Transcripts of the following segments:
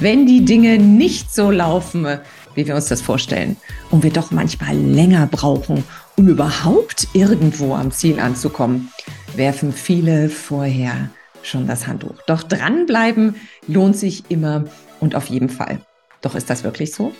wenn die Dinge nicht so laufen, wie wir uns das vorstellen und wir doch manchmal länger brauchen, um überhaupt irgendwo am Ziel anzukommen, werfen viele vorher schon das Handtuch. Doch dranbleiben lohnt sich immer und auf jeden Fall. Doch ist das wirklich so?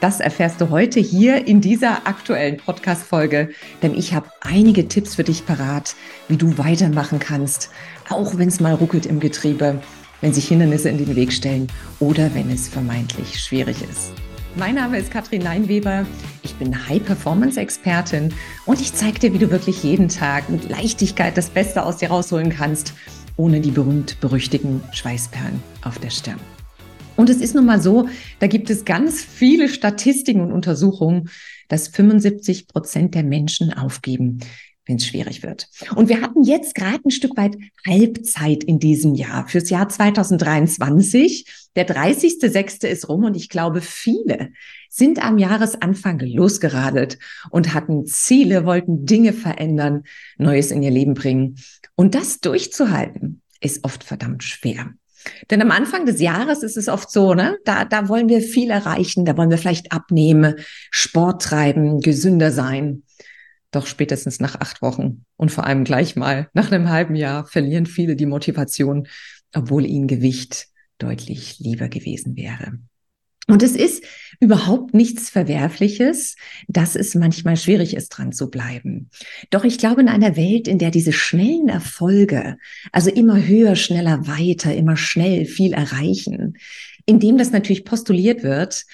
Das erfährst du heute hier in dieser aktuellen Podcast-Folge, denn ich habe einige Tipps für dich parat, wie du weitermachen kannst, auch wenn es mal ruckelt im Getriebe wenn sich Hindernisse in den Weg stellen oder wenn es vermeintlich schwierig ist. Mein Name ist Katrin Leinweber. Ich bin High-Performance-Expertin und ich zeige dir, wie du wirklich jeden Tag mit Leichtigkeit das Beste aus dir rausholen kannst, ohne die berühmt-berüchtigten Schweißperlen auf der Stirn. Und es ist nun mal so, da gibt es ganz viele Statistiken und Untersuchungen, dass 75 Prozent der Menschen aufgeben, wenn es schwierig wird. Und wir hatten jetzt gerade ein Stück weit Halbzeit in diesem Jahr, fürs Jahr 2023. Der 30.06. ist rum und ich glaube, viele sind am Jahresanfang losgeradelt und hatten Ziele, wollten Dinge verändern, Neues in ihr Leben bringen. Und das durchzuhalten, ist oft verdammt schwer. Denn am Anfang des Jahres ist es oft so, ne? Da, da wollen wir viel erreichen, da wollen wir vielleicht abnehmen, Sport treiben, gesünder sein. Doch spätestens nach acht Wochen und vor allem gleich mal nach einem halben Jahr verlieren viele die Motivation, obwohl ihnen Gewicht deutlich lieber gewesen wäre. Und es ist überhaupt nichts Verwerfliches, dass es manchmal schwierig ist, dran zu bleiben. Doch ich glaube, in einer Welt, in der diese schnellen Erfolge, also immer höher, schneller, weiter, immer schnell viel erreichen, in dem das natürlich postuliert wird,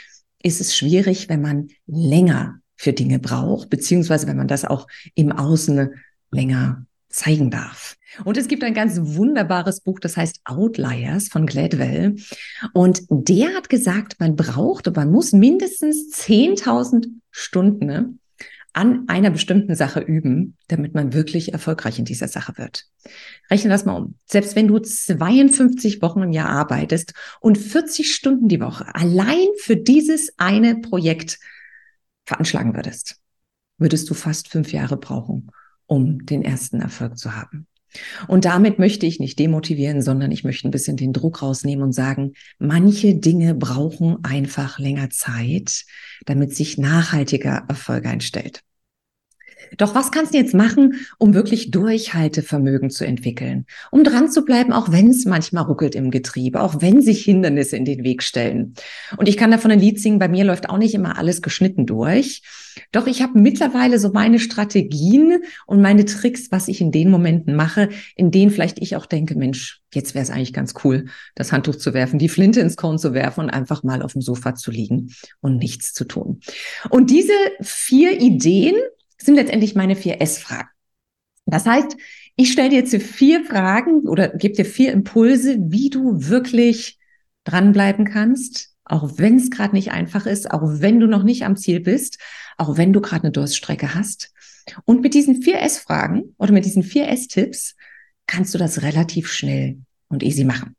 ist es schwierig, wenn man länger für Dinge braucht, beziehungsweise wenn man das auch im Außen länger zeigen darf. Und es gibt ein ganz wunderbares Buch, das heißt Outliers von Gladwell. Und der hat gesagt, man braucht und man muss mindestens 10.000 Stunden an einer bestimmten Sache üben, damit man wirklich erfolgreich in dieser Sache wird. Rechne das mal um. Selbst wenn du 52 Wochen im Jahr arbeitest und 40 Stunden die Woche allein für dieses eine Projekt veranschlagen würdest, würdest du fast fünf Jahre brauchen, um den ersten Erfolg zu haben. Und damit möchte ich nicht demotivieren, sondern ich möchte ein bisschen den Druck rausnehmen und sagen, manche Dinge brauchen einfach länger Zeit, damit sich nachhaltiger Erfolg einstellt. Doch was kannst du jetzt machen, um wirklich Durchhaltevermögen zu entwickeln? Um dran zu bleiben, auch wenn es manchmal ruckelt im Getriebe, auch wenn sich Hindernisse in den Weg stellen. Und ich kann davon ein Lied singen, bei mir läuft auch nicht immer alles geschnitten durch. Doch ich habe mittlerweile so meine Strategien und meine Tricks, was ich in den Momenten mache, in denen vielleicht ich auch denke, Mensch, jetzt wäre es eigentlich ganz cool, das Handtuch zu werfen, die Flinte ins Korn zu werfen und einfach mal auf dem Sofa zu liegen und nichts zu tun. Und diese vier Ideen sind letztendlich meine vier S-Fragen. Das heißt, ich stelle dir jetzt vier Fragen oder gebe dir vier Impulse, wie du wirklich dranbleiben kannst, auch wenn es gerade nicht einfach ist, auch wenn du noch nicht am Ziel bist, auch wenn du gerade eine Durststrecke hast. Und mit diesen vier S-Fragen oder mit diesen vier S-Tipps kannst du das relativ schnell und easy machen.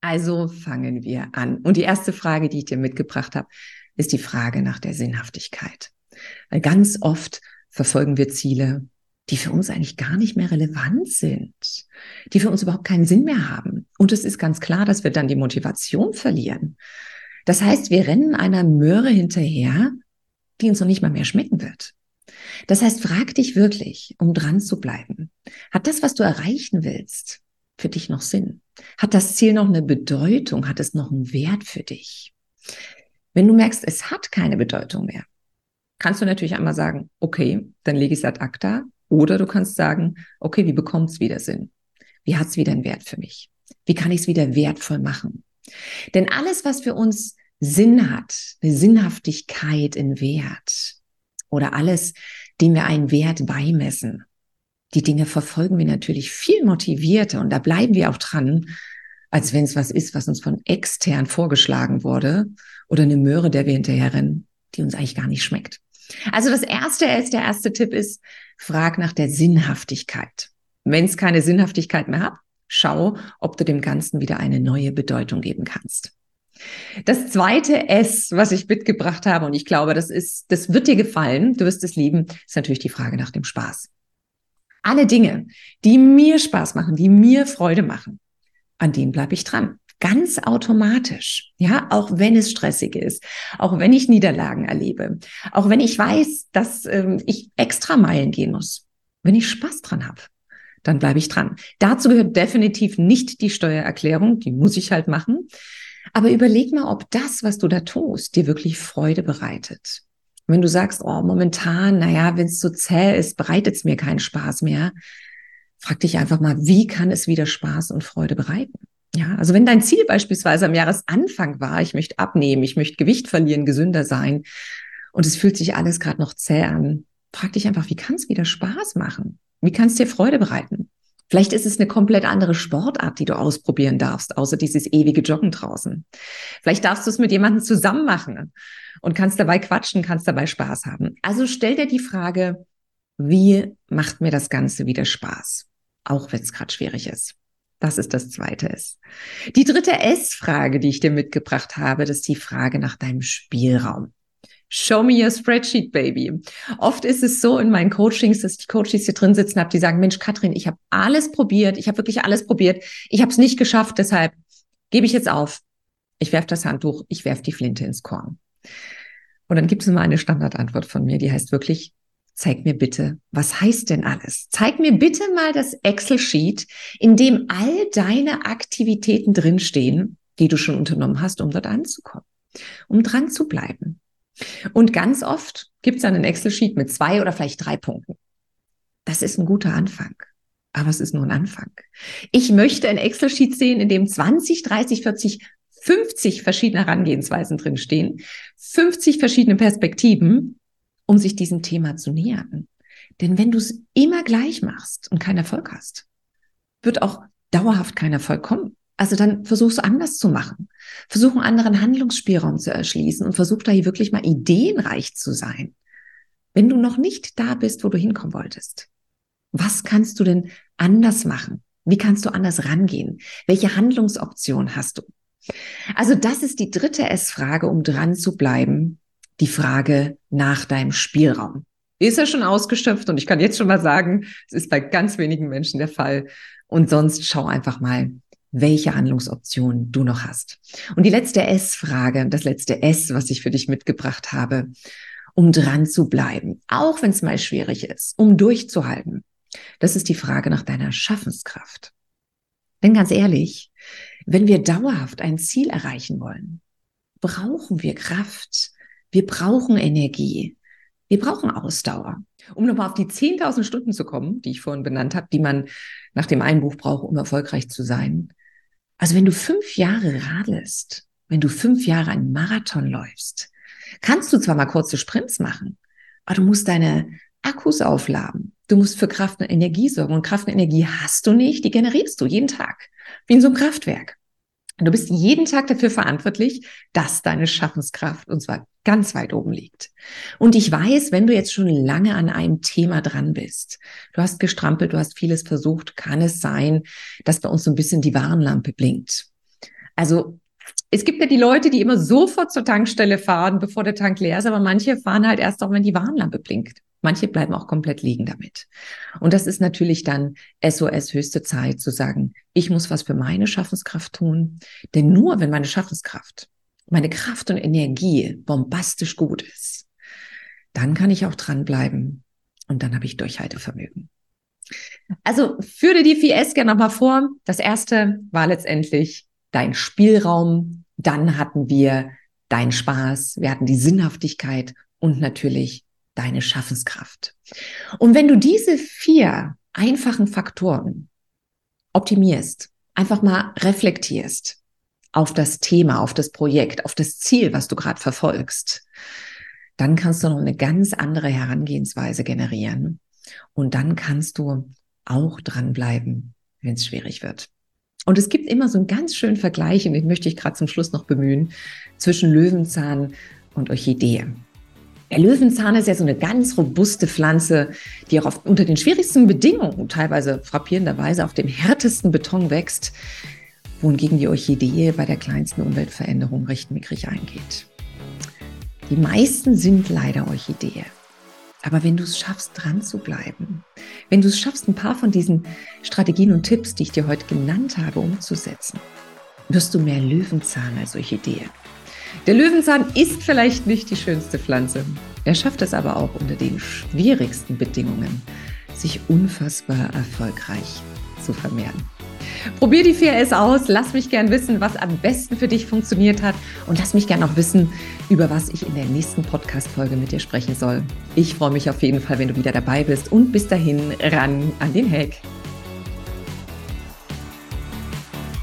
Also fangen wir an. Und die erste Frage, die ich dir mitgebracht habe, ist die Frage nach der Sinnhaftigkeit. Weil ganz oft verfolgen wir Ziele, die für uns eigentlich gar nicht mehr relevant sind, die für uns überhaupt keinen Sinn mehr haben. Und es ist ganz klar, dass wir dann die Motivation verlieren. Das heißt, wir rennen einer Möhre hinterher, die uns noch nicht mal mehr schmecken wird. Das heißt, frag dich wirklich, um dran zu bleiben. Hat das, was du erreichen willst, für dich noch Sinn? Hat das Ziel noch eine Bedeutung? Hat es noch einen Wert für dich? Wenn du merkst, es hat keine Bedeutung mehr, kannst du natürlich einmal sagen, okay, dann lege ich es ad acta. Oder du kannst sagen, okay, wie bekommt es wieder Sinn? Wie hat es wieder einen Wert für mich? Wie kann ich es wieder wertvoll machen? Denn alles, was für uns Sinn hat, eine Sinnhaftigkeit in Wert oder alles, dem wir einen Wert beimessen, die Dinge verfolgen wir natürlich viel motivierter und da bleiben wir auch dran, als wenn es was ist, was uns von extern vorgeschlagen wurde oder eine Möhre, der wir hinterherrennen, die uns eigentlich gar nicht schmeckt. Also das erste ist, der erste Tipp ist, frag nach der Sinnhaftigkeit. Wenn es keine Sinnhaftigkeit mehr hat, schau, ob du dem Ganzen wieder eine neue Bedeutung geben kannst. Das zweite S, was ich mitgebracht habe, und ich glaube, das ist, das wird dir gefallen, du wirst es lieben, ist natürlich die Frage nach dem Spaß. Alle Dinge, die mir Spaß machen, die mir Freude machen, an denen bleibe ich dran. Ganz automatisch. Ja, auch wenn es stressig ist, auch wenn ich Niederlagen erlebe, auch wenn ich weiß, dass ähm, ich extra Meilen gehen muss. Wenn ich Spaß dran habe, dann bleibe ich dran. Dazu gehört definitiv nicht die Steuererklärung, die muss ich halt machen. Aber überleg mal, ob das, was du da tust, dir wirklich Freude bereitet. Wenn du sagst, oh, momentan, naja, wenn es so zäh ist, bereitet es mir keinen Spaß mehr, frag dich einfach mal, wie kann es wieder Spaß und Freude bereiten? Ja, also wenn dein Ziel beispielsweise am Jahresanfang war, ich möchte abnehmen, ich möchte Gewicht verlieren, gesünder sein und es fühlt sich alles gerade noch zäh an, frag dich einfach, wie kann es wieder Spaß machen? Wie kann es dir Freude bereiten? Vielleicht ist es eine komplett andere Sportart, die du ausprobieren darfst, außer dieses ewige Joggen draußen. Vielleicht darfst du es mit jemandem zusammen machen und kannst dabei quatschen, kannst dabei Spaß haben. Also stell dir die Frage, wie macht mir das Ganze wieder Spaß? Auch wenn es gerade schwierig ist. Das ist das zweite S. Die dritte S-Frage, die ich dir mitgebracht habe, das ist die Frage nach deinem Spielraum. Show me your spreadsheet, baby. Oft ist es so in meinen Coachings, dass die Coaches hier drin sitzen haben, die sagen, Mensch, Katrin, ich habe alles probiert, ich habe wirklich alles probiert, ich habe es nicht geschafft, deshalb gebe ich jetzt auf. Ich werfe das Handtuch, ich werfe die Flinte ins Korn. Und dann gibt es immer eine Standardantwort von mir, die heißt wirklich, zeig mir bitte, was heißt denn alles? Zeig mir bitte mal das Excel-Sheet, in dem all deine Aktivitäten drinstehen, die du schon unternommen hast, um dort anzukommen, um dran zu bleiben. Und ganz oft gibt es dann ein Excel-Sheet mit zwei oder vielleicht drei Punkten. Das ist ein guter Anfang. Aber es ist nur ein Anfang. Ich möchte ein Excel-Sheet sehen, in dem 20, 30, 40, 50 verschiedene Herangehensweisen drinstehen, 50 verschiedene Perspektiven, um sich diesem Thema zu nähern. Denn wenn du es immer gleich machst und keinen Erfolg hast, wird auch dauerhaft kein Erfolg kommen. Also dann versuch's anders zu machen. Versuch einen anderen Handlungsspielraum zu erschließen und versuch da hier wirklich mal ideenreich zu sein. Wenn du noch nicht da bist, wo du hinkommen wolltest, was kannst du denn anders machen? Wie kannst du anders rangehen? Welche Handlungsoption hast du? Also das ist die dritte S-Frage, um dran zu bleiben. Die Frage nach deinem Spielraum. Ist er schon ausgeschöpft? Und ich kann jetzt schon mal sagen, es ist bei ganz wenigen Menschen der Fall. Und sonst schau einfach mal, welche Handlungsoptionen du noch hast. Und die letzte S-Frage, das letzte S, was ich für dich mitgebracht habe, um dran zu bleiben, auch wenn es mal schwierig ist, um durchzuhalten. Das ist die Frage nach deiner Schaffenskraft. Denn ganz ehrlich, wenn wir dauerhaft ein Ziel erreichen wollen, brauchen wir Kraft, wir brauchen Energie, wir brauchen Ausdauer. Um nochmal auf die 10.000 Stunden zu kommen, die ich vorhin benannt habe, die man nach dem Einbuch braucht, um erfolgreich zu sein, also wenn du fünf Jahre radelst, wenn du fünf Jahre einen Marathon läufst, kannst du zwar mal kurze Sprints machen, aber du musst deine Akkus aufladen. Du musst für Kraft und Energie sorgen. Und Kraft und Energie hast du nicht, die generierst du jeden Tag. Wie in so einem Kraftwerk. Du bist jeden Tag dafür verantwortlich, dass deine Schaffenskraft, und zwar ganz weit oben liegt. Und ich weiß, wenn du jetzt schon lange an einem Thema dran bist, du hast gestrampelt, du hast vieles versucht, kann es sein, dass bei uns so ein bisschen die Warnlampe blinkt. Also es gibt ja die Leute, die immer sofort zur Tankstelle fahren, bevor der Tank leer ist, aber manche fahren halt erst auch, wenn die Warnlampe blinkt. Manche bleiben auch komplett liegen damit. Und das ist natürlich dann SOS höchste Zeit zu sagen, ich muss was für meine Schaffenskraft tun. Denn nur wenn meine Schaffenskraft, meine Kraft und Energie bombastisch gut ist, dann kann ich auch dranbleiben und dann habe ich Durchhaltevermögen. Also führe die 4S gerne nochmal vor. Das erste war letztendlich dein Spielraum. Dann hatten wir deinen Spaß. Wir hatten die Sinnhaftigkeit und natürlich deine Schaffenskraft. Und wenn du diese vier einfachen Faktoren optimierst, einfach mal reflektierst auf das Thema, auf das Projekt, auf das Ziel, was du gerade verfolgst, dann kannst du noch eine ganz andere Herangehensweise generieren. Und dann kannst du auch dranbleiben, wenn es schwierig wird. Und es gibt immer so einen ganz schönen Vergleich, und den möchte ich gerade zum Schluss noch bemühen, zwischen Löwenzahn und Orchidee. Der Löwenzahn ist ja so eine ganz robuste Pflanze, die auch auf, unter den schwierigsten Bedingungen, teilweise frappierenderweise auf dem härtesten Beton wächst, wohingegen die Orchidee bei der kleinsten Umweltveränderung recht mickrig eingeht. Die meisten sind leider Orchidee. Aber wenn du es schaffst, dran zu bleiben, wenn du es schaffst, ein paar von diesen Strategien und Tipps, die ich dir heute genannt habe, umzusetzen, wirst du mehr Löwenzahn als Orchidee. Der Löwenzahn ist vielleicht nicht die schönste Pflanze. Er schafft es aber auch unter den schwierigsten Bedingungen, sich unfassbar erfolgreich zu vermehren. Probier die 4S aus, lass mich gern wissen, was am besten für dich funktioniert hat und lass mich gern auch wissen, über was ich in der nächsten Podcast-Folge mit dir sprechen soll. Ich freue mich auf jeden Fall, wenn du wieder dabei bist und bis dahin ran an den Hack.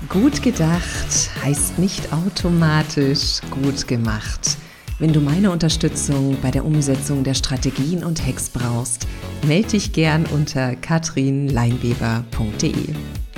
Gut gedacht heißt nicht automatisch gut gemacht. Wenn du meine Unterstützung bei der Umsetzung der Strategien und Hacks brauchst, melde dich gern unter katrinleinweber.de.